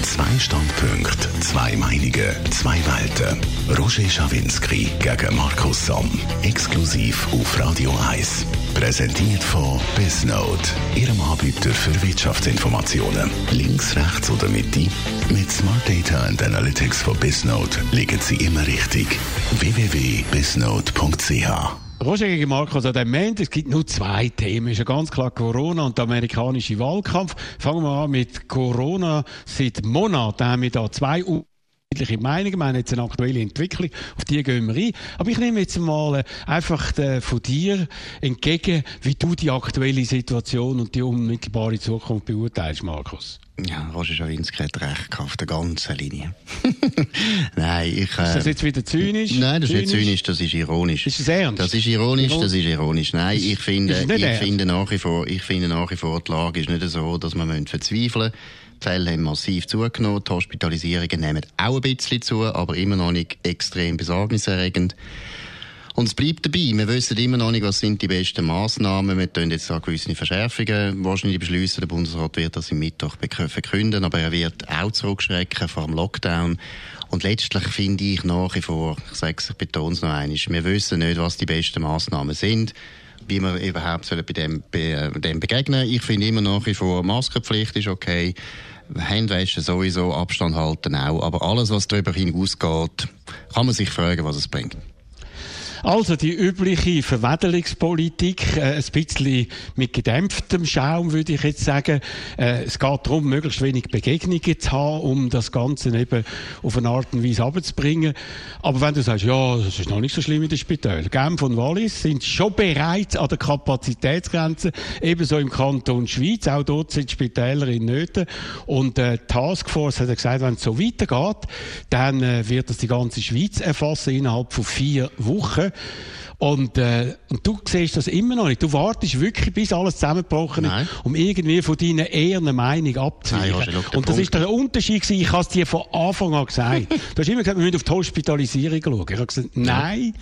Zwei Standpunkte, zwei Meinungen, zwei Welten. Roger Schawinski gegen Markus Somm. Exklusiv auf Radio 1. Präsentiert von Bisnote, Ihrem Anbieter für Wirtschaftsinformationen. Links, rechts oder Mitte? Mit Smart Data and Analytics von Bisnote liegen Sie immer richtig. www.bisnote.ch Roger gegen Markus an dem Moment, es gibt nur zwei Themen. Ist ja ganz klar Corona und der amerikanische Wahlkampf. Fangen wir an mit Corona. Seit Monaten haben wir da zwei unterschiedliche Meinungen. Wir haben jetzt eine aktuelle Entwicklung, auf die gehen wir rein. Aber ich nehme jetzt mal äh, einfach äh, von dir entgegen, wie du die aktuelle Situation und die unmittelbare Zukunft beurteilst, Markus. Ja, Roger Schawinski hat recht auf der ganzen Linie. Nein, ich... Äh, ist das jetzt wieder zynisch? Nein, das ist nicht zynisch, das ist ironisch. Ist das ernst? Das ist ironisch, das ist ironisch. Nein, ich finde, ich finde nach wie vor, ich finde nach wie vor, die Lage ist nicht so, dass man verzweifeln müssen. Die Fälle haben massiv zugenommen, die Hospitalisierungen nehmen auch ein bisschen zu, aber immer noch nicht extrem besorgniserregend. Und es bleibt dabei. Wir wissen immer noch nicht, was sind die besten Massnahmen. Wir können jetzt auch gewisse Verschärfungen wahrscheinlich beschließen. Der Bundesrat wird das im Mittwoch verkünden, aber er wird auch zurückschrecken vor dem Lockdown. Und letztlich finde ich nach wie vor, ich sage es, ich betone es noch einmal, wir wissen nicht, was die besten Massnahmen sind wie wir überhaupt bei dem, bei dem begegnen. Ich finde immer nach wie vor, Maskenpflicht ist okay. Handwaschen sowieso, Abstand halten auch. Aber alles, was darüber hinausgeht, kann man sich fragen, was es bringt. Also die übliche Verwedelungspolitik, äh, ein bisschen mit gedämpftem Schaum, würde ich jetzt sagen. Äh, es geht darum, möglichst wenig Begegnungen zu haben, um das Ganze eben auf eine Art und Weise abzubringen. Aber wenn du sagst, ja, das ist noch nicht so schlimm in den Spitälern. Genf und Wallis sind schon bereits an der Kapazitätsgrenze, ebenso im Kanton Schweiz. Auch dort sind Spitäler in Nöten. Und äh, Taskforce hat gesagt, wenn es so weitergeht, dann äh, wird das die ganze Schweiz erfassen innerhalb von vier Wochen. Und, äh, und du siehst das immer noch nicht. Du wartest wirklich, bis alles zusammengebrochen ist, um irgendwie von deiner ehernen Meinung abzuweichen. Und das ist der Unterschied gewesen. Ich habe es dir von Anfang an gesagt. du hast immer gesagt, wir müssen auf die Hospitalisierung schauen. Ich habe gesagt, nein,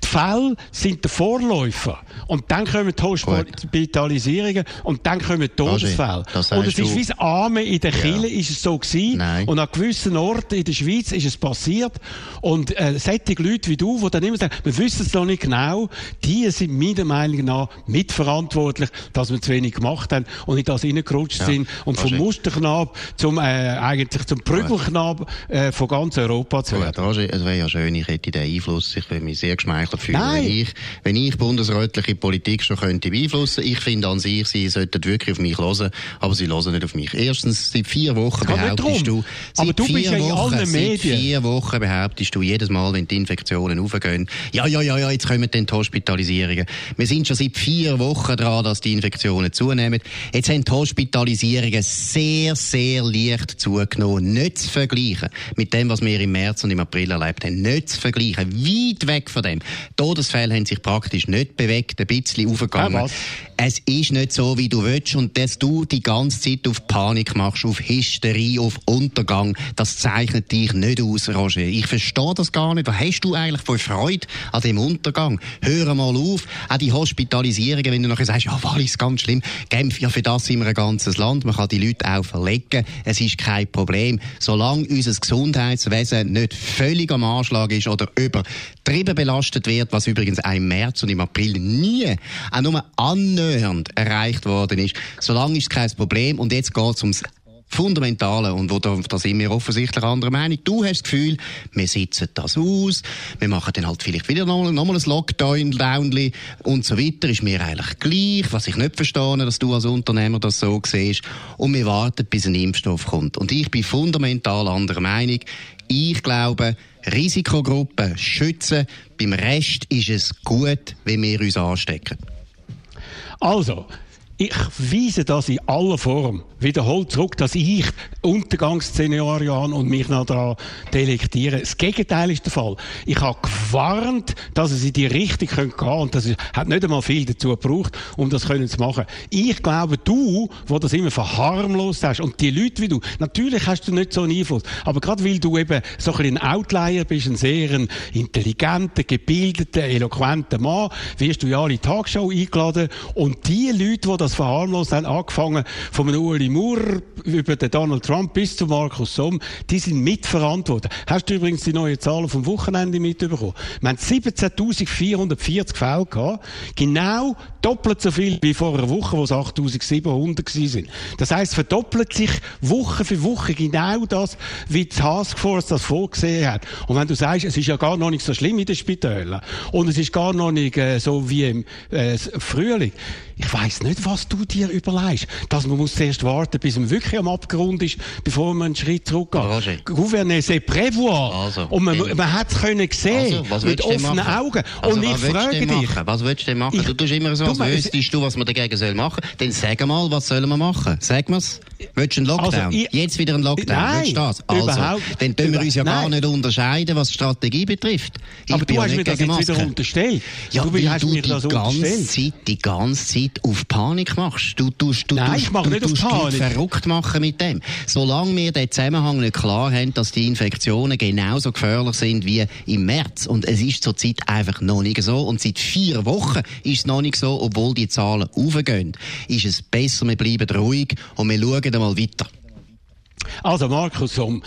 die Fälle sind der Vorläufer. Und dann kommen die Hospitalisierungen und dann kommen die Todesfälle. Und es ist wie das Arme in der Kille ja. ist es so gewesen. Nein. Und an gewissen Orten in der Schweiz ist es passiert. Und äh, solche Leute wie du, die dann immer sagen, wir wissen es noch nicht genau, die sind meiner Meinung nach mitverantwortlich, dass wir zu wenig gemacht haben und in das hineingerutscht ja, sind und vom Musterknab zum, äh, eigentlich zum Prügelknab äh, von ganz Europa zu werden. Ja, es wäre ja schön, ich hätte den Einfluss, ich würde mich sehr geschmeichelt fühlen, Nein. wenn ich, wenn ich bundesrätliche Politik schon könnte beeinflussen. Ich finde an sich, sie sollten wirklich auf mich hören, aber sie hören nicht auf mich. Erstens, seit vier Wochen behauptest du, aber du bist ja in Wochen, allen Medien. Vier Wochen behauptest du jedes Mal, wenn die Infektionen aufgehen, ja, ja, ja, ja, jetzt kommen dann die Hospitalisierungen. Wir sind schon seit vier Wochen dran, dass die Infektionen zunehmen. Jetzt haben die Hospitalisierungen sehr, sehr leicht zugenommen. Nicht zu vergleichen mit dem, was wir im März und im April erlebt haben. Nicht zu vergleichen. Weit weg von dem. Todesfälle haben sich praktisch nicht bewegt, ein bisschen aufgegangen. Ja, es ist nicht so, wie du willst und dass du die ganze Zeit auf Panik machst, auf Hysterie, auf Untergang, das zeichnet dich nicht aus, Roger. Ich verstehe das gar nicht. Was hast du eigentlich für Freude an dem Untergang? Hör mal auf. Auch die Hospitalisierungen, wenn du nachher sagst, ja, Wallis, ganz schlimm. Genf, ja, für das sind wir ein ganzes Land. Man kann die Leute auch verlegen. Es ist kein Problem. Solange unser Gesundheitswesen nicht völlig am Anschlag ist oder übertrieben belastet wird, was übrigens auch im März und im April nie, auch nur annähernd erreicht worden ist, solange ist es kein Problem. Und jetzt geht es ums Fundamentale und wo da, sind wir offensichtlich anderer Meinung. Du hast das Gefühl, wir sitzen das aus, wir machen dann halt vielleicht wieder nochmal noch ein Lockdown, Downly und so weiter. Ist mir eigentlich gleich, was ich nicht verstehe, dass du als Unternehmer das so siehst. Und wir warten, bis ein Impfstoff kommt. Und ich bin fundamental anderer Meinung. Ich glaube, Risikogruppen schützen. Beim Rest ist es gut, wenn wir uns anstecken. Also, ich weise das in aller Form wiederholt zurück, dass ich Untergangsszenario an und mich noch daran delektiere. Das Gegenteil ist der Fall. Ich habe warnt, dass es in die Richtung gehen könnte. Und das hat nicht einmal viel dazu gebraucht, um das zu machen. Ich glaube, du, wo das immer verharmlost hast, und die Leute wie du, natürlich hast du nicht so einen Einfluss, aber gerade weil du eben so ein Outlier bist, ein sehr intelligenter, gebildeter, eloquenter Mann, wirst du ja alle Tagshow eingeladen und die Leute, die das verharmlost haben, angefangen von Uli Moore über den Donald Trump bis zu Markus Somm, die sind mitverantwortlich. Hast du übrigens die neuen Zahlen vom Wochenende mitbekommen? Wir haben 17.440 Fälle gehabt, genau doppelt so viel wie vor einer Woche, wo es 8.700 sind. Das heisst, verdoppelt sich Woche für Woche genau das, wie die Taskforce das vorgesehen hat. Und wenn du sagst, es ist ja gar noch nicht so schlimm in den Spitälern und es ist gar noch nicht äh, so wie im äh, Frühling, ich weiß nicht, was du dir überlegst. Dass man muss zuerst warten, bis man wirklich am Abgrund ist, bevor man einen Schritt zurückgeht. Roger. Gouverner, c'est prévoir. Also, und man, man hat es können sehen, also, mit offenen Augen. Also, und ich frage dich. Was willst du denn machen? Ich, du tust immer so, als wüsstest du, was man dagegen soll machen. Dann sag mal, was sollen wir machen? Sag mir's. Willst du einen Lockdown? Also, ich, Jetzt wieder einen Lockdown? Nein, Willst du das? Also, überhaupt, dann tun wir uns ja nein. gar nicht unterscheiden, was die Strategie betrifft. Ich Aber du hast mir das jetzt wieder unterstellt. Ja, du hast du mir das die ganze Zeit, die ganze Zeit auf Panik machst. Du tust, du, nein, ich mache nicht auf Panik. verrückt machen mit dem. Solange wir den Zusammenhang nicht klar haben, dass die Infektionen genauso gefährlich sind wie im März. Und es ist zurzeit einfach noch nicht so. Und seit vier Wochen ist es noch nicht so, obwohl die Zahlen aufgehen. Ist es besser, wir bleiben ruhig und wir schauen mal weiter. Also Markus, um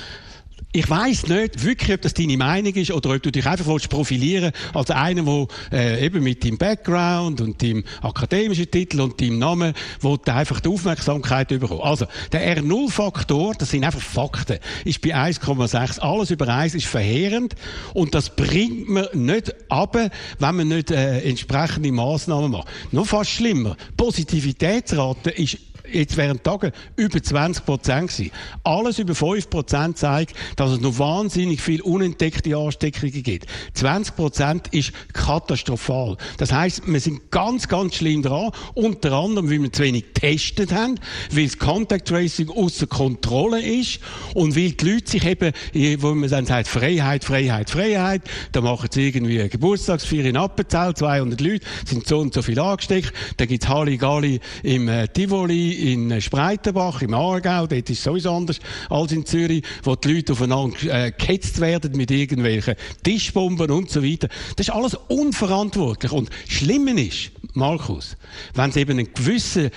ich weiß nicht wirklich, ob das deine Meinung ist oder ob du dich einfach willst profilieren als einer, der äh, eben mit deinem Background und deinem akademischen Titel und deinem Namen wo einfach die Aufmerksamkeit bekommen. Also der R0-Faktor, das sind einfach Fakten, ist bei 1,6. Alles über 1 ist verheerend und das bringt man nicht ab, wenn man nicht äh, entsprechende Maßnahmen macht. Noch fast schlimmer, Positivitätsrate ist jetzt während Tagen über 20 Prozent gewesen. Alles über 5 Prozent zeigt, dass es noch wahnsinnig viel unentdeckte Ansteckungen gibt. 20 Prozent ist katastrophal. Das heißt, wir sind ganz, ganz schlimm dran. Unter anderem, weil wir zu wenig getestet haben, weil das Contact Tracing außer Kontrolle ist und weil die Leute sich eben, wo man dann sagt, Freiheit, Freiheit, Freiheit, da machen sie irgendwie eine Geburtstagsfeier in Appenzell, 200 Leute, sind so und so viel angesteckt, dann gibt's Halligalli im äh, Tivoli, in Spreitenbach, im Aargau, dort ist es sowieso anders als in Zürich, wo die Leute aufeinander äh, gehetzt werden mit irgendwelchen Tischbomben und so weiter. Das ist alles unverantwortlich. Und Schlimme ist, Markus, wenn es eben einen gewissen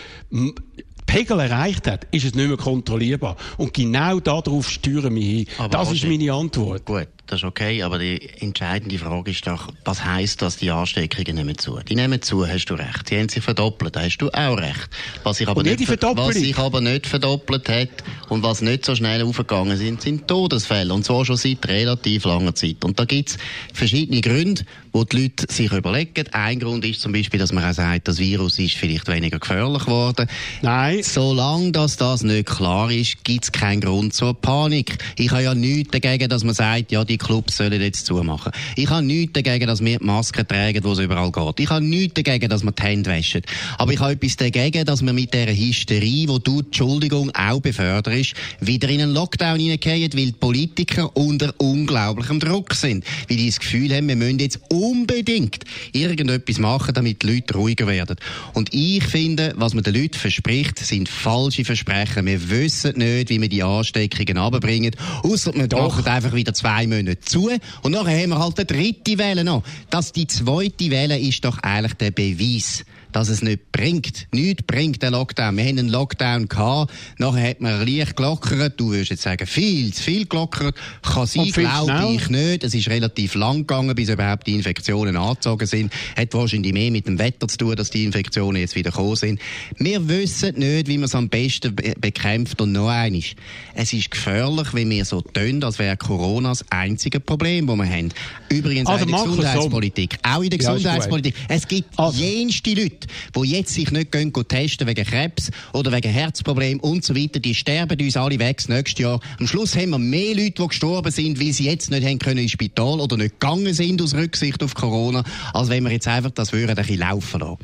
Pegel erreicht hat, ist es nicht mehr kontrollierbar. Und genau darauf steuern wir hin. Aber das ist meine Antwort. Gut, das ist okay, aber die entscheidende Frage ist doch, was heisst das, die Ansteckungen nehmen zu? Die nehmen zu, hast du recht. Sie haben sich verdoppelt, da hast du auch recht. Was sich aber, nicht, was sich aber nicht verdoppelt hat und was nicht so schnell aufgegangen sind, sind Todesfälle. Und zwar schon seit relativ langer Zeit. Und da gibt es verschiedene Gründe, wo die Leute sich überlegen. Ein Grund ist zum Beispiel, dass man auch sagt, das Virus ist vielleicht weniger gefährlich geworden. Nein. Solange das, das nicht klar ist, gibt es keinen Grund zur Panik. Ich habe ja nichts dagegen, dass man sagt, ja, die Clubs sollen jetzt zumachen. Ich habe nichts dagegen, dass wir die Masken tragen, wo es überall geht. Ich habe nichts dagegen, dass wir die Hände waschen. Aber ich habe etwas dagegen, dass wir mit dieser Hysterie, wo du, Entschuldigung, auch beförderst, wieder in einen Lockdown hineingehen, weil die Politiker unter unglaublichem Druck sind. Weil die das Gefühl haben, wir müssen jetzt unbedingt irgendetwas machen, damit die Leute ruhiger werden. Und ich finde, was man den Leuten verspricht, sind falsche Versprechen. Wir wissen nicht, wie wir die Ansteckungen abbringen, außer wir machen einfach wieder zwei Monate nicht zu. Und nachher haben wir halt eine dritte Welle noch. Dass die zweite Welle ist doch eigentlich der Beweis dass es nicht bringt. Nichts bringt der Lockdown. Wir haben einen Lockdown gehabt, nachher hat man leicht gelockert. Du würdest jetzt sagen, viel zu viel gelockert. Kann sein, glaube ich nicht. Es ist relativ lang gegangen, bis überhaupt die Infektionen angezogen sind. Hat wahrscheinlich mehr mit dem Wetter zu tun, dass die Infektionen jetzt wieder gekommen sind. Wir wissen nicht, wie man es am besten be bekämpft. Und noch eines. Es ist gefährlich, wenn wir so tun, als wäre Corona das einzige Problem, das wir haben. Übrigens also auch in der Gesundheitspolitik. So. Auch in der Gesundheitspolitik. Ja, es gibt also. jenste Leute, Leute, die jetzt sich nicht gehen, testen wegen Krebs oder wegen Herzproblemen und so weiter, die sterben uns alle weg das nächste Jahr. Am Schluss haben wir mehr Leute, die gestorben sind, weil sie jetzt nicht haben können ins Spital oder nicht gegangen sind aus Rücksicht auf Corona, als wenn wir jetzt einfach das würden ein bisschen laufen lassen.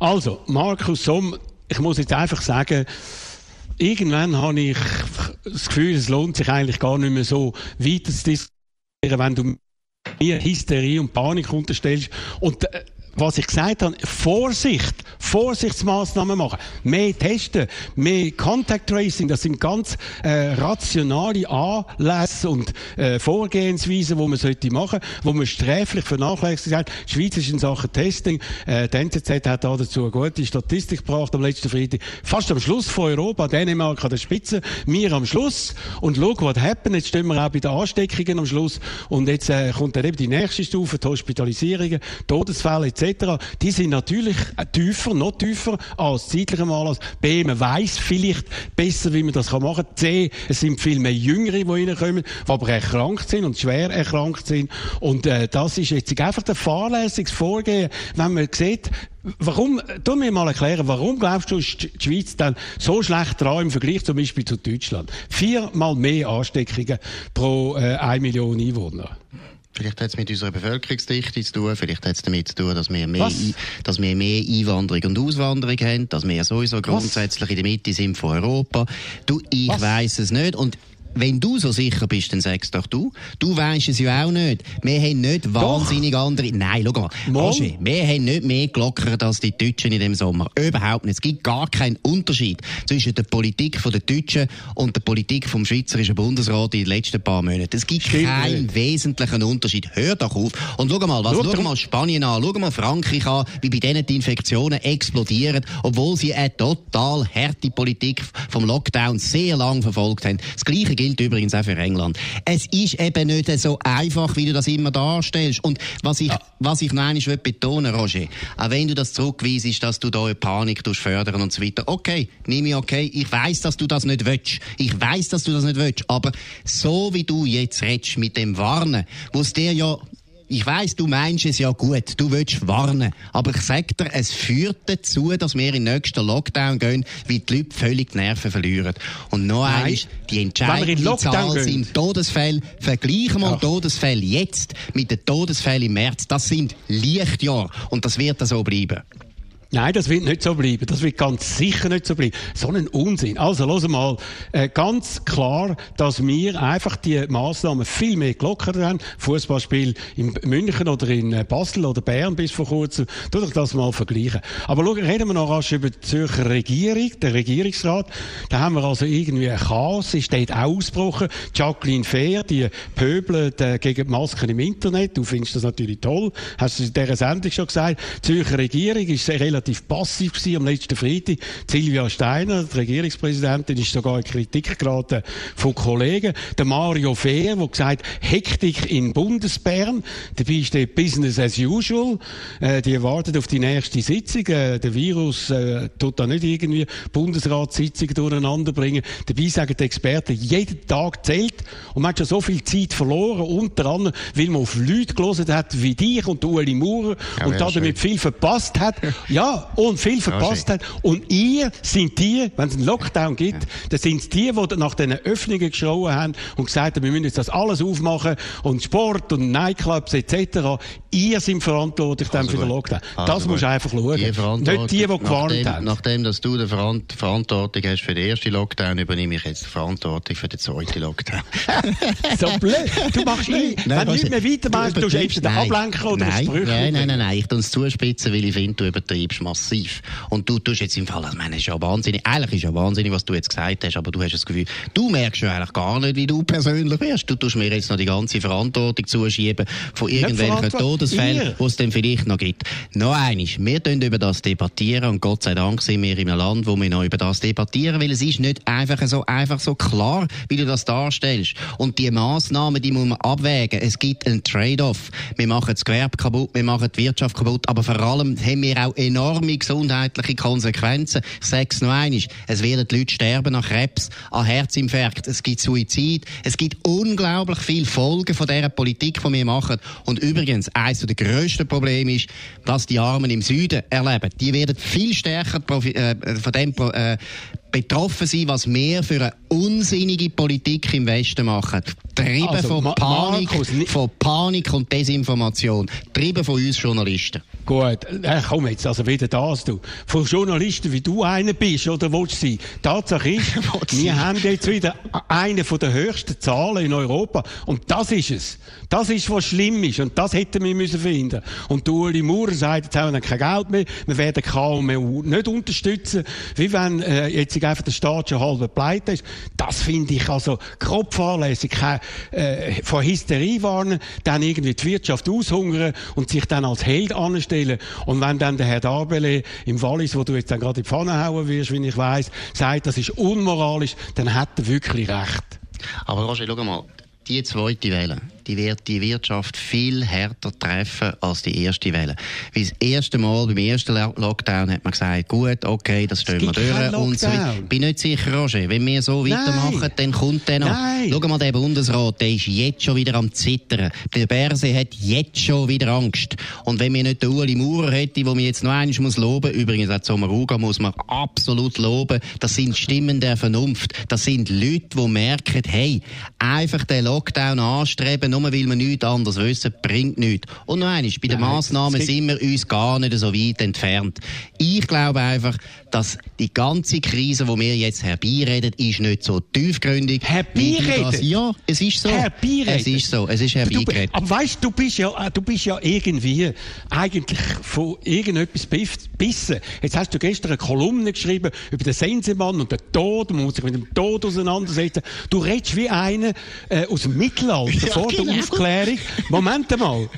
Also, Markus Somm, ich muss jetzt einfach sagen, irgendwann habe ich das Gefühl, es lohnt sich eigentlich gar nicht mehr so weiter zu diskutieren, wenn du mir Hysterie und Panik unterstellst. Und äh, was ich gesagt habe, Vorsicht, Vorsichtsmaßnahmen machen, mehr testen, mehr Contact Tracing, das sind ganz äh, rationale Anlässe und äh, Vorgehensweisen, die man sollte machen, wo man sträflich vernachlässigt hat. Schweiz ist in Sachen Testing, äh, die NZZ hat da dazu eine gute Statistik gebracht am letzten Freitag, fast am Schluss von Europa, Dänemark an der Spitze, wir am Schluss. Und schau, was happened, jetzt stehen wir auch bei den Ansteckungen am Schluss. Und jetzt äh, kommt dann eben die nächste Stufe, die Hospitalisierungen, Todesfälle etc die sind natürlich tiefer, noch tiefer als zeitlichem Anlass. B, man weiss vielleicht besser, wie man das machen kann. C, es sind viel mehr Jüngere, die reinkommen, die aber erkrankt sind und schwer erkrankt sind. Und äh, das ist jetzt einfach ein fahrlässiges Vorgehen, wenn man sieht, Warum, tu mir mal erklären, warum glaubst du, ist die Schweiz dann so schlecht dran im Vergleich zum Beispiel zu Deutschland? Viermal mehr Ansteckungen pro äh, 1 Million Einwohner. Vielleicht hat es mit unserer Bevölkerungsdichte zu tun, vielleicht hat es damit zu tun, dass wir, mehr, dass wir mehr Einwanderung und Auswanderung haben, dass wir sowieso grundsätzlich Was? in der Mitte sind von Europa. Du, ich weiß es nicht und wenn du so sicher bist, dann sagst doch du. Du weißt es ja auch nicht. Wir haben nicht wahnsinnig doch. andere. Nein, schau mal. Roger, wir haben nicht mehr gelockert als die Deutschen in dem Sommer. Überhaupt nicht. Es gibt gar keinen Unterschied zwischen der Politik der Deutschen und der Politik vom Schweizerischen Bundesrat in den letzten paar Monaten. Es gibt Stimmt keinen nicht. wesentlichen Unterschied. Hör doch auf. Und schau mal, was, schau, schau mal Spanien an, schau mal Frankreich an, wie bei denen die Infektionen explodieren, obwohl sie eine total harte Politik vom Lockdown sehr lang verfolgt haben. Das Gleiche gilt übrigens auch für England. Es ist eben nicht so einfach, wie du das immer darstellst. Und was ich, ja. was ich noch einmal betonen Roger, auch wenn du das zurückweisest, dass du da eine Panik fördern und so weiter, okay, nehme ich okay, ich weiß, dass du das nicht willst. Ich weiß, dass du das nicht willst. Aber so wie du jetzt redest mit dem Warnen, wo es dir ja ich weiß, du meinst es ja gut, du willst warnen, aber ich sag dir, es führt dazu, dass wir in den nächsten Lockdown gehen, weil die Leute völlig die Nerven verlieren. Und noch eins, die entscheidende Zahl sind Todesfälle. Vergleichen wir Todesfälle jetzt mit den Todesfällen im März. Das sind Lichtjahre und das wird so bleiben. Nein, das wird nicht so bleiben. Das wird ganz sicher nicht so bleiben. So ein Unsinn. Also, los mal. Äh, ganz klar, dass wir einfach die Massnahmen viel mehr gelockert haben. Fußballspiel in München oder in äh, Basel oder Bern bis vor kurzem. Tu doch das mal vergleichen. Aber schau, reden wir noch rasch über die Zürcher Regierung, der Regierungsrat. Da haben wir also irgendwie ein Chaos. Ist dort ausgebrochen. Jacqueline Fair, die pöbelt äh, gegen die Masken im Internet. Du findest das natürlich toll. Hast du in dieser Sendung schon gesagt. Die Zürcher Regierung ist relativ relativ passiv gewesen am letzten Freitag. Silvia Steiner, die Regierungspräsidentin, ist sogar in Kritik geraten von Kollegen. Der Mario Fehr, der gesagt Hektik in Bundesbern. Dabei ist der Business as usual. Äh, die wartet auf die nächste Sitzung. Äh, der Virus äh, tut da nicht irgendwie Bundesratssitzungen durcheinander bringen. Dabei sagen die Experten, jeden Tag zählt. Und man hat schon so viel Zeit verloren, unter anderem, weil man auf Leute gelesen hat wie dich und Ueli Maurer ja, und damit viel verpasst hat. Ja, und viel verpasst hat. Und ihr sind die, wenn es einen Lockdown gibt, ja. dann sind es die, die nach diesen Öffnungen geschrien haben und gesagt haben, wir müssen jetzt das alles aufmachen und Sport und Nightclubs etc. Ihr seid verantwortlich also für den Lockdown. Also das musst du einfach schauen. Die Nicht die, die gewarnt nachdem, haben. Nachdem dass du die Verantwortung hast für den ersten Lockdown, übernehme ich jetzt die Verantwortung für den zweiten Lockdown. so blöd. Du machst nie, wenn du nicht mehr weitermachst, du hebst den Ablenker oder nein, nein, nein, nein, nein, ich tue es zuspitzen, weil ich finde, du übertreibst ist massiv. Und du tust jetzt im Fall, also, meine, ist ja wahnsinnig, eigentlich ist ja wahnsinnig, was du jetzt gesagt hast, aber du hast das Gefühl, du merkst ja eigentlich gar nicht, wie du persönlich wirst. Du tust mir jetzt noch die ganze Verantwortung zuschieben von irgendwelchen Todesfällen, die es dann vielleicht noch gibt. Noch eines, wir können über das debattieren und Gott sei Dank sind wir in einem Land, wo wir noch über das debattieren, weil es ist nicht einfach so, einfach so klar, wie du das darstellst. Und die Massnahmen, die muss man abwägen. Es gibt einen Trade-off. Wir machen das Gewerbe kaputt, wir machen die Wirtschaft kaputt, aber vor allem haben wir auch enorm enorme gesundheitliche Konsequenzen. Ich sage es noch einmal. Es werden die Leute sterben an Krebs, an Herzinfarkt, es gibt Suizid, es gibt unglaublich viele Folgen von dieser Politik, die wir machen. Und übrigens, eines der grössten Probleme ist, was die Armen im Süden erleben. Die werden viel stärker äh, von dem äh, betroffen sein, was wir für eine unsinnige Politik im Westen machen. Treiben also, von, Panik, Markus, von Panik und Desinformation. Treiben von uns Journalisten. Gut, äh, komm jetzt, also wieder das, du. Von Journalisten, wie du einer bist, oder willst du sein? Tatsache ist, wir haben jetzt wieder eine von der höchsten Zahlen in Europa. Und das ist es. Das ist, was schlimm ist. Und das hätten wir müssen finden. Und Uli Maurer sagt, jetzt haben wir kein Geld mehr, wir werden KMU nicht unterstützen, wie wenn äh, jetzt einfach der Staat schon halb pleite ist. Das finde ich also grob fahrlässig. Äh, von Hysterie warnen, dann irgendwie die Wirtschaft aushungern und sich dann als Held anstellen. Und wenn dann der Herr Darbele im Wallis, wo du jetzt dann gerade in die Pfanne hauen wirst, wie ich weiss, sagt, das ist unmoralisch, dann hat er wirklich recht. Aber Roger, schau mal, die zweite Welle, die wird die Wirtschaft viel härter treffen als die erste Welle. Weil das erste Mal beim ersten Lockdown hat man gesagt, gut, okay, das stehen wir durch. Und so Ich bin nicht sicher, Roger, wenn wir so weitermachen, Nein. dann kommt der noch. Nein. Schau mal, der Bundesrat, der ist jetzt schon wieder am Zittern. Der Berse hat jetzt schon wieder Angst. Und wenn wir nicht den Ueli Maurer hätten, wo man jetzt noch einmal muss loben, übrigens auch Sommaruga muss man absolut loben, das sind Stimmen der Vernunft. Das sind Leute, die merken, hey, einfach den Lockdown anstreben, nur weil wir nichts anderes wissen, bringt nichts. Und noch eines, bei den Massnahmen sind wir uns gar nicht so weit entfernt. Ich glaube einfach, dass die ganze Krise, die wir jetzt herbeireden, ist nicht so tiefgründig. Herbeireden? Ja, es ist so. Herbeireden? Es ist so, es ist herbeigeredet. Aber weißt du, bist ja, du bist ja irgendwie eigentlich von irgendetwas bissen. Jetzt hast du gestern eine Kolumne geschrieben über den Sensemann und den Tod, man muss sich mit dem Tod auseinandersetzen. Du redest wie einer äh, aus dem Mittelalter, ja, vor genau. der Aufklärung. Moment mal,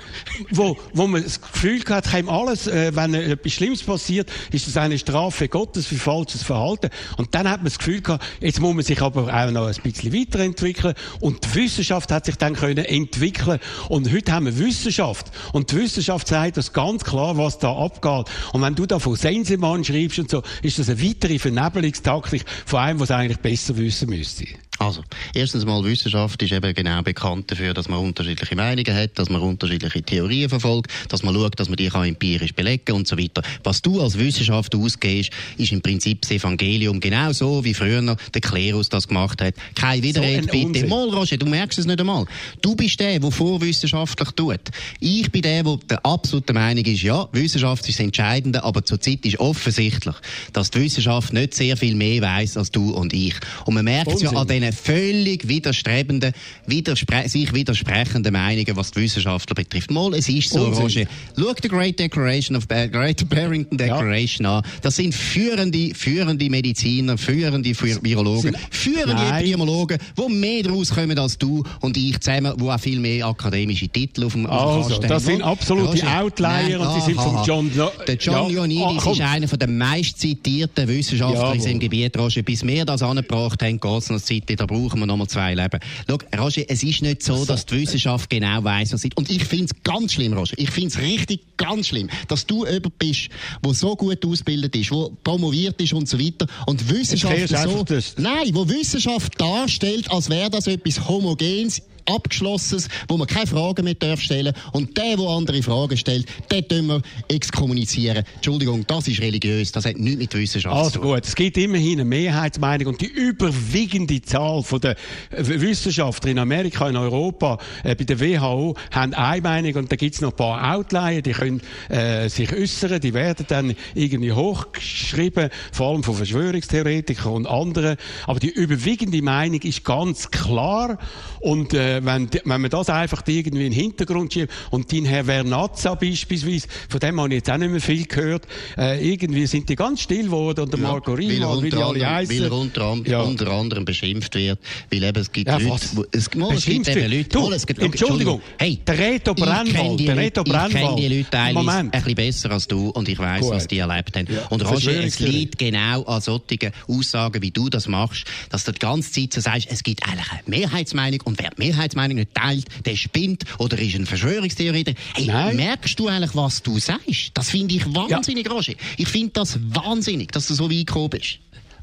wo, wo man das Gefühl hat, alles, äh, wenn etwas Schlimmes passiert, ist das eine Strafe Gottes für falsches Verhalten. Und dann hat man das Gefühl gehabt, jetzt muss man sich aber auch noch ein bisschen weiterentwickeln. Und die Wissenschaft hat sich dann können entwickeln. Und heute haben wir Wissenschaft. Und die Wissenschaft sagt das ganz klar, was da abgeht. Und wenn du da von Sensemann schreibst und so, ist das eine weitere Vernebelungstaktik von einem, was eigentlich besser wissen müsste. Also, erstens mal, Wissenschaft ist eben genau bekannt dafür, dass man unterschiedliche Meinungen hat, dass man unterschiedliche Theorien verfolgt, dass man schaut, dass man die kann empirisch belegen und so weiter. Was du als Wissenschaft ausgehst, ist im Prinzip das Evangelium, genau so, wie früher der Klerus das gemacht hat. Kein Widerrede, so bitte. Mal, Roger, du merkst es nicht einmal. Du bist der, der vorwissenschaftlich tut. Ich bin der, der der Meinung ist, ja, Wissenschaft ist das Entscheidende, aber zurzeit ist offensichtlich, dass die Wissenschaft nicht sehr viel mehr weiß als du und ich. Und man merkt es ja an diesen völlig widerstrebenden, widerspre sich widersprechenden Meinungen, was die Wissenschaftler betrifft. Mal, es ist so, Unsinn. Roger. Schau die Great Declaration of äh, Great Barrington Declaration ja. an. Das sind führende, führende Mediziner, führende Virologen, führende. Epidemiologen, die mehr daraus kommen als du und ich zusammen, die auch viel mehr akademische Titel auf dem, auf also, Das sind absolute Roger. Outlier Nein, und die sind von John... Der John ja. Ioannidis ah, ist einer der meist zitierten Wissenschaftler ja, im Gebiet, Roger. Bis wir das angebracht haben, geht es noch Zeit, da brauchen wir noch mal zwei Leben. Schau, Roger, es ist nicht so, dass die Wissenschaft genau weiss, was ist. Und ich finde es ganz schlimm, Roger. Ich finde es richtig ganz schlimm, dass du jemand bist, der so gut ausgebildet ist, der promoviert ist und so weiter. Und Wissenschaft so, nein, wo Wissenschaft darstellt, als wäre das etwas Homogenes, Abgeschlossenes, wo man keine Fragen mehr darf stellen Und der, der andere Fragen stellt, den tun wir exkommunizieren. Entschuldigung, das ist religiös, das hat nichts mit Wissenschaft also zu tun. Also gut, es gibt immerhin eine Mehrheitsmeinung und die überwiegende Zahl der Wissenschaftler in Amerika, in Europa, äh, bei der WHO, haben eine Meinung und da gibt es noch ein paar Outlier, die können äh, sich äußern, die werden dann irgendwie hochgeschrieben, vor allem von Verschwörungstheoretikern und anderen. Aber die überwiegende Meinung ist ganz klar und äh, wenn, wenn man das einfach irgendwie in den Hintergrund schiebt und dein Herr Vernazza beispielsweise, von dem habe ich jetzt auch nicht mehr viel gehört, äh, irgendwie sind die ganz still geworden und der ja, Marco Riemann, wie die alle heißen. Weil er unter, ja. unter, anderem beschimpft wird, weil eben es gibt ja, Leute, wo, es, mal, es gibt eben Leute, du, mal, es gibt, Entschuldigung, hey, der Reto Brennwald, der Reto Brennwald. Ich kenne die Leute teilweise ein bisschen besser als du und ich weiss, was die erlebt haben. Ja. Und Roger, es liegt genau an solchen Aussagen, wie du das machst, dass du die ganze Zeit so sagst, es gibt eigentlich eine Mehrheitsmeinung und wer die Mehrheitsmeinung nicht teilt, der spinnt oder ist ein Verschwörungstheoretiker. Hey, Nein. merkst du eigentlich, was du sagst? Das finde ich wahnsinnig, ja. Roger. Ich finde das wahnsinnig, dass du so weit gekommen bist.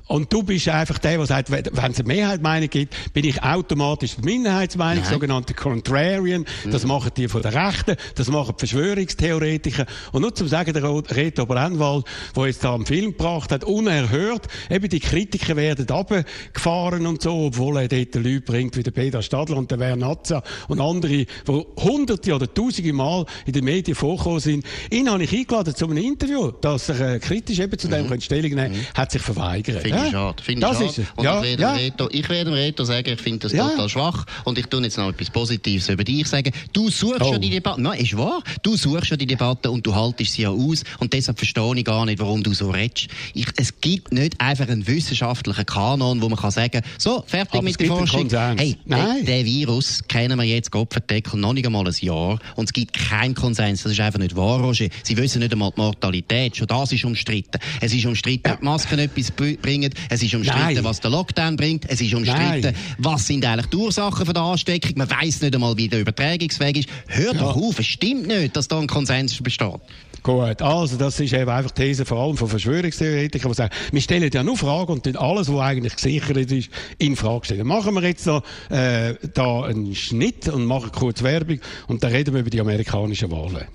Und du bist einfach der, der sagt, wenn es eine Mehrheitsmeinung gibt, bin ich automatisch die Minderheitsmeinung, Nein. sogenannte Contrarian. Mhm. Das machen die von der Rechten, das machen die Verschwörungstheoretiker. Und nur zum sagen, der Reto Brennwald, der jetzt da einen Film gebracht hat, unerhört, eben die Kritiker werden abgefahren und so, obwohl er dort Leute bringt wie der Peter Stadler und der Vernazza und andere, die hunderte oder tausende Mal in den Medien vorgekommen sind. Ihn habe ich eingeladen zu einem Interview, dass er äh, kritisch eben zu dem mhm. Stellung nehmen mhm. hat sich verweigert. Finde ich schade. Finde das schade. Ist Und ja, ich, werde ja. Reto, ich werde dem Reto sagen, ich finde das ja. total schwach. Und ich tue jetzt noch etwas Positives über dich sagen. Du suchst oh. ja die Debatte. Nein, ist wahr. Du suchst ja die Debatte und du haltest sie ja aus. Und deshalb verstehe ich gar nicht, warum du so redest. Ich, es gibt nicht einfach einen wissenschaftlichen Kanon, wo man kann sagen, so, fertig Aber mit der Forschung. Hey, Nein. Den, Virus kennen wir jetzt Kopfendeckel noch nicht einmal ein Jahr. Und es gibt keinen Konsens. Das ist einfach nicht wahr, Roger. Sie wissen nicht einmal die Mortalität. Schon das ist umstritten. Es ist umstritten, ob Masken etwas bringen. Es ist umstritten, Nein. was der Lockdown bringt. Es ist umstritten, Nein. was sind eigentlich die Ursachen der Ansteckung. Man weiß nicht einmal, wie der Übertragungsweg ist. Hör ja. doch auf, es stimmt nicht, dass da ein Konsens besteht. Gut, also das ist eben einfach die These vor allem von Verschwörungstheoretikern, die sagen, wir stellen ja nur Fragen und dann alles, was eigentlich gesichert ist, in Frage stellen. Machen wir jetzt noch äh, da einen Schnitt und machen kurz Werbung und dann reden wir über die amerikanischen Wahlen.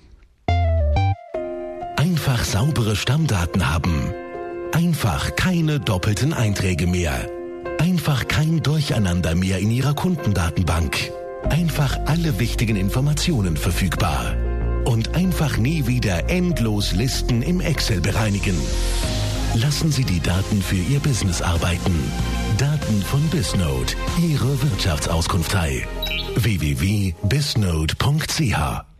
Einfach saubere Stammdaten haben. Einfach keine doppelten Einträge mehr. Einfach kein Durcheinander mehr in Ihrer Kundendatenbank. Einfach alle wichtigen Informationen verfügbar. Und einfach nie wieder endlos Listen im Excel bereinigen. Lassen Sie die Daten für Ihr Business arbeiten. Daten von Bisnode, Ihre Wirtschaftsauskunftei. www.bisnode.ch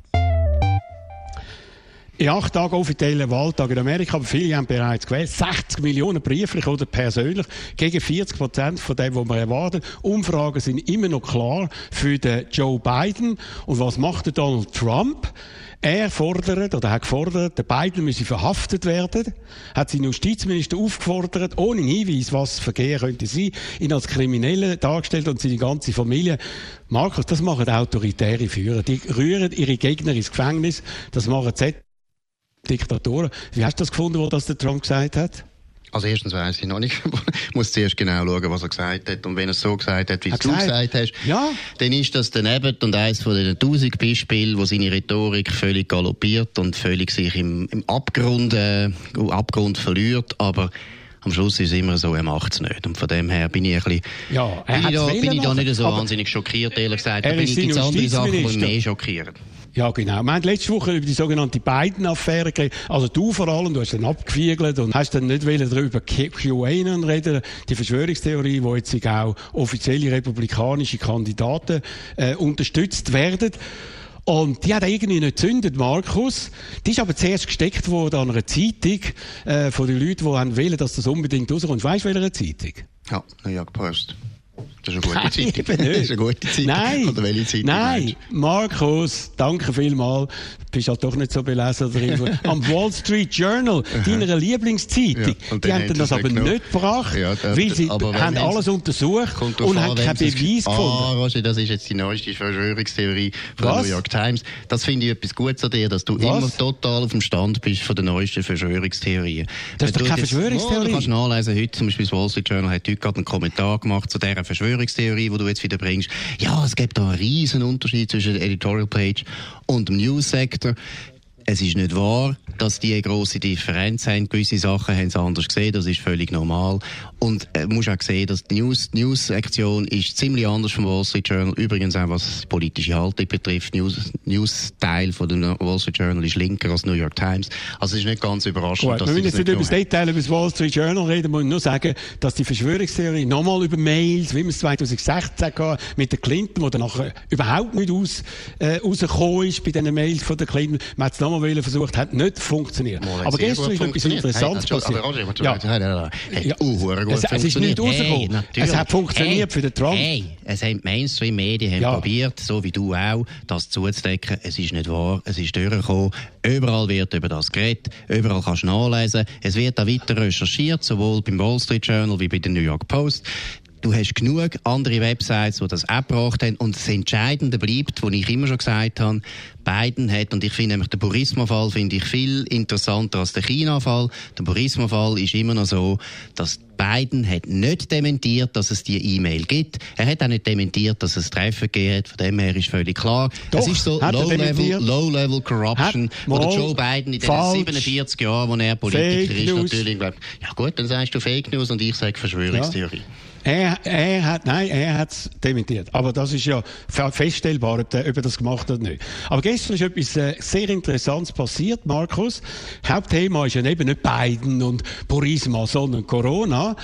in acht Tagen offizieller Wahltag in Amerika, aber viele haben bereits gewählt. 60 Millionen brieflich oder persönlich, gegen 40 Prozent von dem, was wir erwarten. Umfragen sind immer noch klar für den Joe Biden. Und was macht der Donald Trump? Er fordert oder hat gefordert, der Biden müsse verhaftet werden, hat seinen Justizminister aufgefordert, ohne Hinweis, was Verkehr könnte sein, ihn als Kriminelle dargestellt und seine ganze Familie. Markus, das machen autoritäre Führer. Die rühren ihre Gegner ins Gefängnis. Das machen Z Diktatoren. Wie hast du das gefunden, was der Trump gesagt hat? Also erstens weiß ich noch nicht. ich muss zuerst genau schauen, was er gesagt hat. Und wenn er es so gesagt hat, wie es du gesagt hast, ja. dann ist das daneben und eines von den tausend Beispielen, wo seine Rhetorik völlig galoppiert und völlig sich im, im Abgrund, äh, Abgrund verliert. Aber am Schluss ist es immer so, er macht es nicht. Und von dem her bin ich ein bisschen, ja, bin, ich da, bin ich da nicht so wahnsinnig schockiert, ehrlich gesagt. Da bin ich jetzt andere Sachen, die mich mehr schockieren. Ja, genau. Wir haben letzte Woche über die sogenannte Biden-Affäre geredet. Also du vor allem, du hast dann abgewiegelt und hast dann nicht darüber QAnon reden, die Verschwörungstheorie, wo jetzt auch offizielle republikanische Kandidaten äh, unterstützt werden. Und die hat irgendwie nicht gezündet, Markus. Die ist aber zuerst gesteckt worden an einer Zeitung äh, von den Leuten, die wollen, dass das unbedingt rauskommt. Weißt du, welche Zeitung? Ja, New York Post. Das ist eine gute Zeit. Das ist eine gute Zeit. Nein, Oder welche Zeit Nein, Markus, danke vielmals. Du bist halt doch nicht so belesen. Am Wall Street Journal, deiner Lieblingszeitung. Ja, die haben das aber genommen. nicht gebracht, ja, da, weil sie haben alles untersucht und haben keinen Beweis ah, gefunden. Ah, Roger, das ist jetzt die neueste Verschwörungstheorie von der New York Times. Das finde ich etwas Gutes an dir, dass du Was? immer total auf dem Stand bist von der neuesten Verschwörungstheorien. Das ist doch keine Verschwörungstheorie. Oh, du kannst nachlesen, heute zum Beispiel das Wall Street Journal hat heute gerade einen Kommentar gemacht zu dieser Verschwörungstheorie, die du jetzt wieder bringst. Ja, es gibt da einen riesen Unterschied zwischen der Editorial Page und dem News Sector. Es ist nicht wahr, dass die eine grosse Differenz haben. Gewisse Sachen haben sie anders gesehen, das ist völlig normal. Und äh, muss auch sehen, dass die News, News-Sektion ist ziemlich anders vom Wall Street Journal. Übrigens auch was politische Haltung betrifft. News, News-Teil von dem Wall Street Journal ist linker als New York Times. Also es ist nicht ganz überraschend, Gut, dass wir müssen jetzt nicht über das Detail über das Wall Street Journal reden, muss ich nur sagen, dass die Verschwörungstheorie nochmal über Mails, wie man es 2016 hatte, mit der Clinton, wo dann nachher überhaupt nicht aus, äh, rausgekommen ist bei diesen Mails von der Clinton, man hat es nochmal versucht, hat nicht funktioniert. Mal, aber gestern ist etwas Interessantes passiert. Ja. Ja. Ja. Es, es ist nicht rausgekommen. Hey, es hat funktioniert hey, für den Trump. Hey, es haben Mainstream-Medien ja. probiert, so wie du auch, das zuzudecken. Es ist nicht wahr. Es ist durchgekommen. Überall wird über das geredet. Überall kannst du nachlesen. Es wird auch weiter recherchiert, sowohl beim Wall Street Journal wie bei der New York Post Du hast genug andere Websites, die das auch gebracht haben. Und das Entscheidende bleibt, was ich immer schon gesagt habe, Biden hat, und ich finde nämlich den Burisma-Fall finde ich viel interessanter als der China-Fall. Der Burisma-Fall ist immer noch so, dass Biden hat nicht dementiert, dass es die E-Mail gibt. Er hat auch nicht dementiert, dass es Treffen gegeben hat. Von dem her ist völlig klar. Doch, es ist so Low-Level Low Corruption, wo Joe Biden in den 47 Jahren, wo er Politiker Fake ist, News. natürlich glaubt, ja gut, dann sagst du Fake News und ich sage Verschwörungstheorie. Ja. Er, er hat, nein, er hat es dementiert. Aber das ist ja feststellbar, ob, der, ob er das gemacht hat oder nicht. Aber gestern ist etwas äh, sehr Interessantes passiert, Markus. Hauptthema ist ja eben nicht Biden und Burisma, sondern Corona.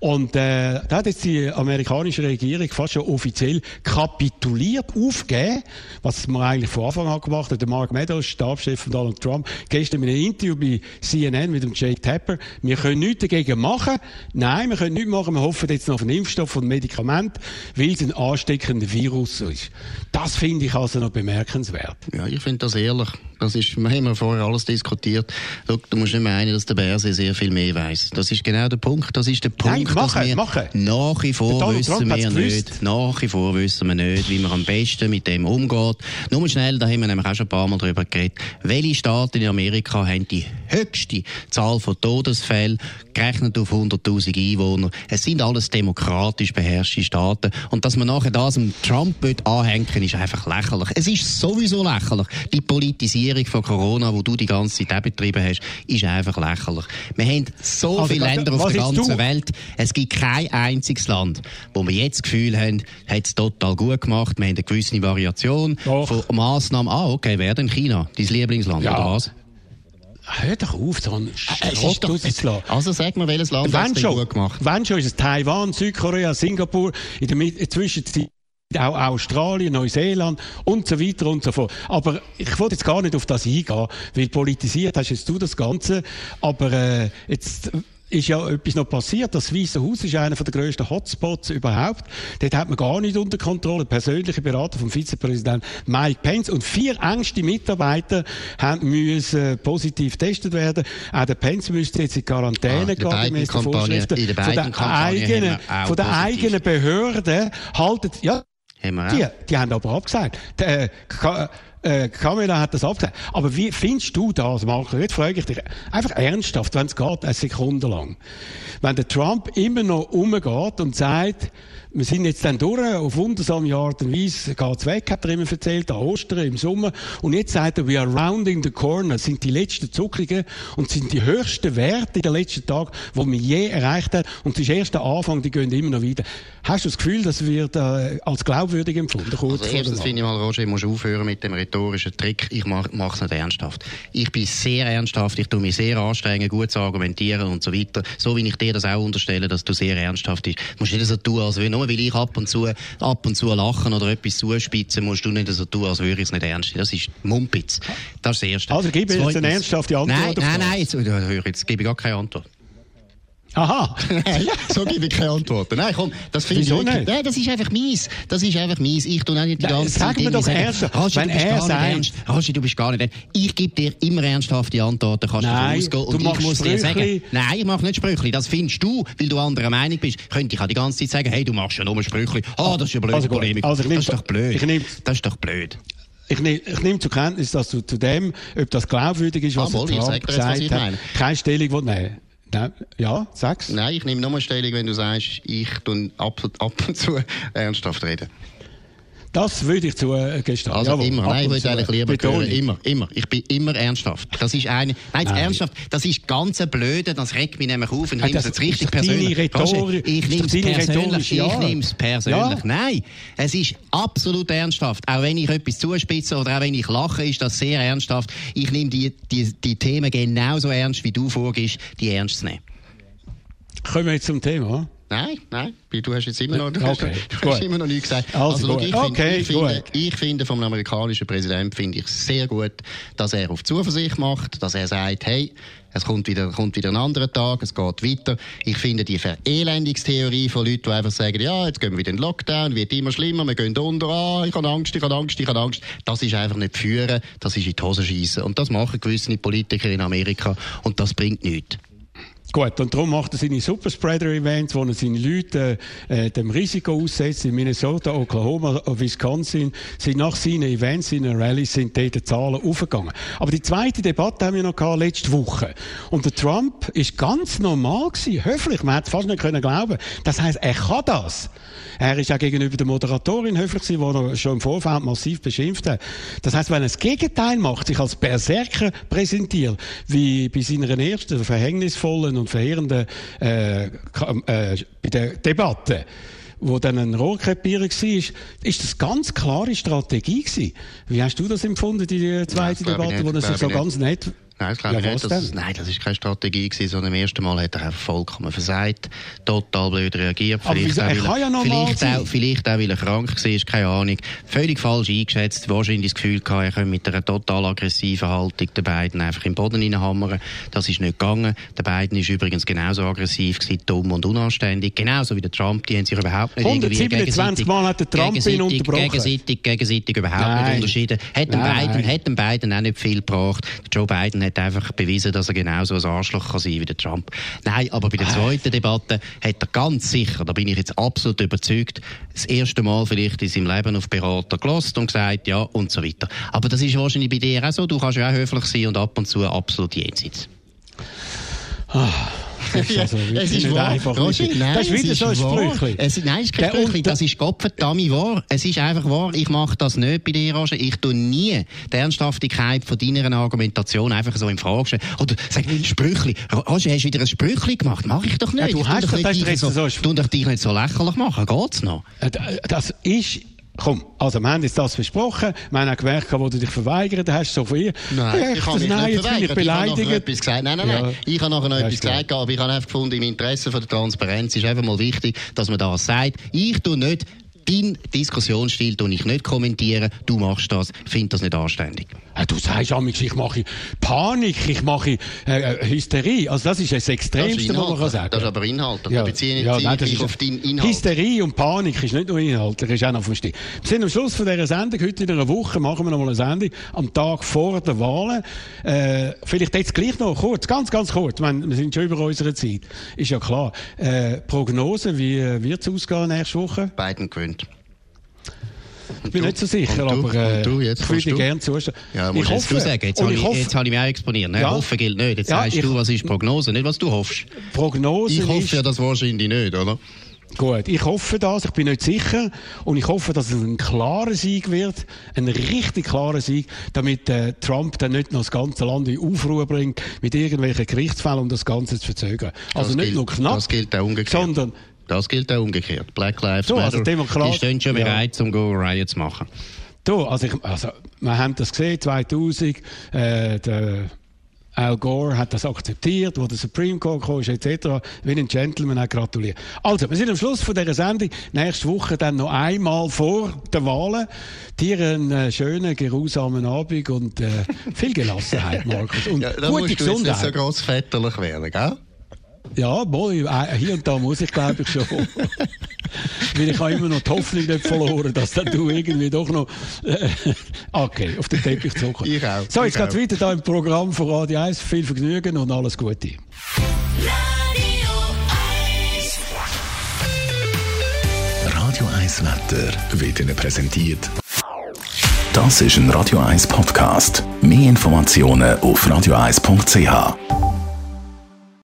Und äh, da hat jetzt die amerikanische Regierung fast schon offiziell kapituliert, aufgegeben, was man eigentlich von Anfang an gemacht hat. Der Mark Meadows, Stabschef von Donald Trump, gestern in einem Interview bei CNN mit dem Jake Tapper, wir können nichts dagegen machen. Nein, wir können nichts machen. Wir hoffen jetzt noch auf einen Impfstoff und Medikament, weil es ein ansteckender Virus ist. Das finde ich also noch bemerkenswert. Ja, ich finde das ehrlich. Das ist, wir haben vorher alles diskutiert. Schau, du musst nicht meinen, dass der Bärse sehr viel mehr weiß. Das ist genau der Punkt. Das ist der Punkt, Nein, machen, dass wir machen. nach wie vor wissen wir nicht, nach wie vor wissen wir nicht, wie man am besten mit dem umgeht. Nur schnell, da haben wir nämlich auch schon ein paar Mal drüber geredet. Welche Staaten in Amerika haben die höchste Zahl von Todesfällen, gerechnet auf 100.000 Einwohner? Es sind alles demokratisch beherrschte Staaten. Und dass man nachher das dem Trump anhängen ist einfach lächerlich. Es ist sowieso lächerlich. Die Politisierung Finanzierung von Corona, wo du die ganze Zeit betrieben hast, ist einfach lächerlich. Wir haben so also, viele Länder auf der ganzen? Welt. Es gibt kein einziges Land, wo wir jetzt das Gefühl haben, hat es total gut gemacht. Wir haben eine gewisse Variation Doch. von Massnahmen. Ah, okay, wer denn China? Dein Lieblingsland, ja. oder was? Hör doch auf, so einen äh, Schrott rauszulassen. Also sag mal, welches Land hat es gut gemacht? Wenn schon, ist es Taiwan, Südkorea, Singapur, in der Zwischenzeit auch Australien, Neuseeland und so weiter und so fort. Aber ich wollte jetzt gar nicht auf das eingehen, weil politisiert hast jetzt du das Ganze. Aber äh, jetzt ist ja etwas noch passiert. Das Weiße Haus ist einer der grössten Hotspots überhaupt. Dort hat man gar nicht unter Kontrolle. Der persönliche Berater vom Vizepräsidenten Mike Pence und vier engste Mitarbeiter haben müssen positiv getestet werden. Auch der Pence müsste jetzt in Quarantäne ah, gehen, gemäß der Vorschriften von der eigenen, von der eigenen Behörde. Haltet, ja, die, die haben aber abgesagt. Die, äh, äh, Kamera hat das abgesagt. Aber wie findest du das, Marco? Jetzt frage ich dich einfach ernsthaft, wenn es geht, eine Sekunde lang. Wenn der Trump immer noch umgeht und sagt, wir sind jetzt dann durch, auf wundersame Art und Weise geht's weg, hat er immer erzählt, an Ostern im Sommer. Und jetzt sagt er, we are rounding the corner, das sind die letzten Zuckungen und sind die höchsten Werte in den letzten Tagen, die wir je erreicht haben. Und das ist erst der Anfang, die gehen immer noch weiter. Hast du das Gefühl, das wird äh, als glaubwürdig empfunden? Kurz also erstens finde ich mal, Roger, musst aufhören mit dem rhetorischen Trick. Ich mache es nicht ernsthaft. Ich bin sehr ernsthaft, ich tue mich sehr anstrengen, gut zu argumentieren und so weiter. So wie ich dir das auch unterstelle, dass du sehr ernsthaft bist. Du musst nicht so tun, als wenn nur weil ich ab und zu, ab und zu lachen oder etwas zuspitzen, musst du nicht so tun, als würde ich es nicht ernst. Das ist Mumpitz. Das ist das Erste. Also gib mir jetzt eine ernsthafte Antwort. Nein, nein, nein, jetzt, jetzt gebe ich gar keine Antwort. Aha. so gebe ich keine Antworten. Nein, komm, das finde ich wirklich, nein, das ist einfach mies. Das ist einfach mies. Ich tue auch nicht die ganze Zeit. Sag mir doch ernst, wenn er sagt. Raschi, du bist gar nicht ernst. Ich gebe dir immer ernsthafte Antworten. Kannst nein, du ausgehen. Und ich muss Sprüchli. dir sagen, nein, ich mache nicht Sprüchli. Das findest du, weil du anderer Meinung bist. Könnte ich auch die ganze Zeit sagen, hey, du machst ja nur Sprüchli. Ah, das ist ja blöde also Polemik. Also das ist doch blöd. Ich nehm, das ist doch blöd. Ich nehme, ich nehme zur Kenntnis, dass du zu dem, ob das glaubwürdig ist, was ah, Trump gesagt hat, keine Stellung nehmen Nein, ja, sag's. Nein, ich nehme nochmal Stellung, wenn du sagst, ich tue ab, ab und zu ernsthaft reden. Das würde ich zugestehen. Also Jawohl, immer. Nein, ich würde eigentlich lieber hören. Immer, immer. Ich bin immer ernsthaft. Das ist eine, nein, nein. ernsthaft, das ist ganz blöde, das regt mich nämlich auf und nehme es jetzt richtig persönlich. Rhetorik, ich nehme es persönlich. Ich nehme es persönlich. Ja. Nein, es ist absolut ernsthaft. Auch wenn ich etwas zuspitze oder auch wenn ich lache, ist das sehr ernsthaft. Ich nehme die, die, die Themen genauso ernst, wie du vorgibst, die ernst zu nehmen. Kommen wir jetzt zum Thema. Nein, nein, du hast jetzt immer noch, du okay, hast, du hast immer noch nichts gesagt. Also, also ich, okay, find, ich, finde, ich finde vom amerikanischen Präsidenten finde ich sehr gut, dass er auf Zuversicht macht, dass er sagt, hey, es kommt wieder, kommt wieder ein anderer Tag, es geht weiter. Ich finde die Verelendungstheorie von Leuten, die einfach sagen, ja, jetzt gehen wir wieder in den Lockdown, wird immer schlimmer, wir gehen unter, ah, ich habe Angst, ich habe Angst, ich habe Angst. Das ist einfach nicht führen, das ist in die Hose schießen. Und das machen gewisse Politiker in Amerika und das bringt nichts. Gut, und darum macht er seine Superspreader-Events, wo er seine Leute äh, dem Risiko aussetzt. In Minnesota, Oklahoma, Wisconsin sind nach seinen Events, seinen Rallyes, sind die Zahlen aufgegangen. Aber die zweite Debatte haben wir noch gehabt, letzte Woche. Und der Trump ist ganz normal gewesen, höflich. Man es fast nicht können glauben. Das heißt, er kann das. Er ist auch gegenüber der Moderatorin höflich gewesen, die er schon im Vorfeld massiv beschimpft hat. Das heißt, wenn er das Gegenteil macht, sich als Berserker präsentiert, wie bei seiner ersten verhängnisvollen und verheerenden äh, äh, bei der Debatte, wo dann ein Rohrkrepierer war, ist, ist das ganz klare Strategie gewesen. Wie hast du das empfunden, die zweite ja, Debatte, wo sich so ganz nett Nein, das glaube ja, ich nicht. Das, nein, das ist keine Strategie gewesen, sondern im ersten Mal hat er einfach vollkommen versagt, total blöd reagiert. Vielleicht, auch, weil, ja vielleicht, auch, vielleicht auch, weil er krank war, keine Ahnung. Völlig falsch eingeschätzt, wahrscheinlich das Gefühl gehabt, er könnte mit einer total aggressiven Haltung den beiden einfach im Boden reinhammern. Das ist nicht gegangen. Der beiden ist übrigens genauso aggressiv gewesen, dumm und unanständig. Genauso wie der Trump, die haben sich überhaupt nicht 127 Mal hat der Trump ihn unterbrochen. Gegenseitig, gegenseitig überhaupt Nein. nicht unterschieden. Hat den, beiden, hat den beiden auch nicht viel gebracht. Joe Biden hat einfach bewiesen, dass er genauso ein Arschloch kann sein wie der Trump. Nein, aber bei der zweiten Debatte hat er ganz sicher, da bin ich jetzt absolut überzeugt, das erste Mal vielleicht in seinem Leben auf Berater gelost und gesagt, ja, und so weiter. Aber das ist wahrscheinlich bei dir auch so. Du kannst ja auch höflich sein und ab und zu absolut jenseits. Ah. Also es ist wahr. Roger, nein, das ist wieder so ein Sprüchli. Es, nein, es ist kein Sprüchli. Das ist Gottverdammt wahr. Es ist einfach wahr. Ich mache das nicht bei dir, Roger. Ich tue nie die Ernsthaftigkeit von deiner Argumentation einfach so in Frage stellen. Oder sag, Sprüchli. Roger, hast du wieder ein Sprüchli gemacht? Mach ich doch nicht. Ja, du hast doch nicht so, so, du dich nicht so lächerlich machen. Geht's noch? Äh, das ist Komm, also wir haben jetzt das versprochen, wir haben auch gemerkt, wo du dich verweigert hast, so viel. Nein, ich habe mich nein, nicht verweigert. Ich habe nachher etwas gesagt. Nein, nein, nein. Ja. Ich habe nachher noch ja, etwas gesagt, aber ich habe einfach gefunden, im Interesse der Transparenz ist einfach mal wichtig, dass man das sagt. Ich tue nicht deinen Diskussionsstil tue ich nicht kommentieren. Du machst das. Ich finde das nicht anständig. Ja, du sagst amigs, ich mache Panik, ich mache äh, äh, Hysterie. Also das ist das Extremste, was man kann sagen. Das ist aber Inhalt. Ja. Beziehe ja, nein, das ist auf deinen Inhalt. Hysterie und Panik ist nicht nur Inhalt, das ist auch noch verstehen. Wir sind am Schluss von dieser Sendung, heute in einer Woche machen wir noch mal eine Sendung, am Tag vor der Wahlen. Äh, vielleicht jetzt gleich noch kurz, ganz, ganz kurz, meine, wir sind schon über unsere Zeit. Ist ja klar. Äh, Prognose, wie äh, wird es ausgehen nächste Woche? Beiden gewinnt. Ich bin nicht so sicher, aber äh, du, jetzt ich würde gerne zuschauen. Ja, ich hoffe, jetzt du sagen. Jetzt habe ich, ich, hab ich mich auch exponiert. Nein, ja. hoffen gilt nicht. Jetzt ja, sagst ich, du, was ist Prognose, nicht was du hoffst. Prognose Ich hoffe ja das wahrscheinlich nicht, oder? Gut, ich hoffe das, ich bin nicht sicher und ich hoffe, dass es ein klarer Sieg wird, ein richtig klarer Sieg, damit äh, Trump dann nicht noch das ganze Land in Aufruhr bringt mit irgendwelchen Gerichtsfällen, um das Ganze zu verzögern. Also das nicht gilt, nur knapp, das gilt auch umgekehrt. sondern das gilt auch umgekehrt. Black Lives so, also Matter, also die stehen schon bereit, ja. um Go Riot zu machen. Du, also, ich, also wir haben das gesehen, 2000, äh, der Al Gore hat das akzeptiert, wo der Supreme Court kam, etc. Wie ein Gentleman auch gratuliert. Also, wir sind am Schluss von dieser Sendung. Nächste Woche dann noch einmal vor der Wahlen. Dir einen äh, schönen, geruhsamen Abend und äh, viel Gelassenheit, Markus. Und ja, gute Gesundheit. Du jetzt nicht so grossväterlich werden, gell? Ja, wohl, äh, hier und da muss ich glaube ich schon. Weil ich habe immer noch die Hoffnung nicht verloren, dass dann du irgendwie doch noch äh, okay, auf den Teppich zurückkommst. Ich auch. So, jetzt geht weiter hier im Programm von Radio 1. Viel Vergnügen und alles Gute. Radio 1 Wetter wird Ihnen präsentiert. Das ist ein Radio 1 Podcast. Mehr Informationen auf radio1.ch.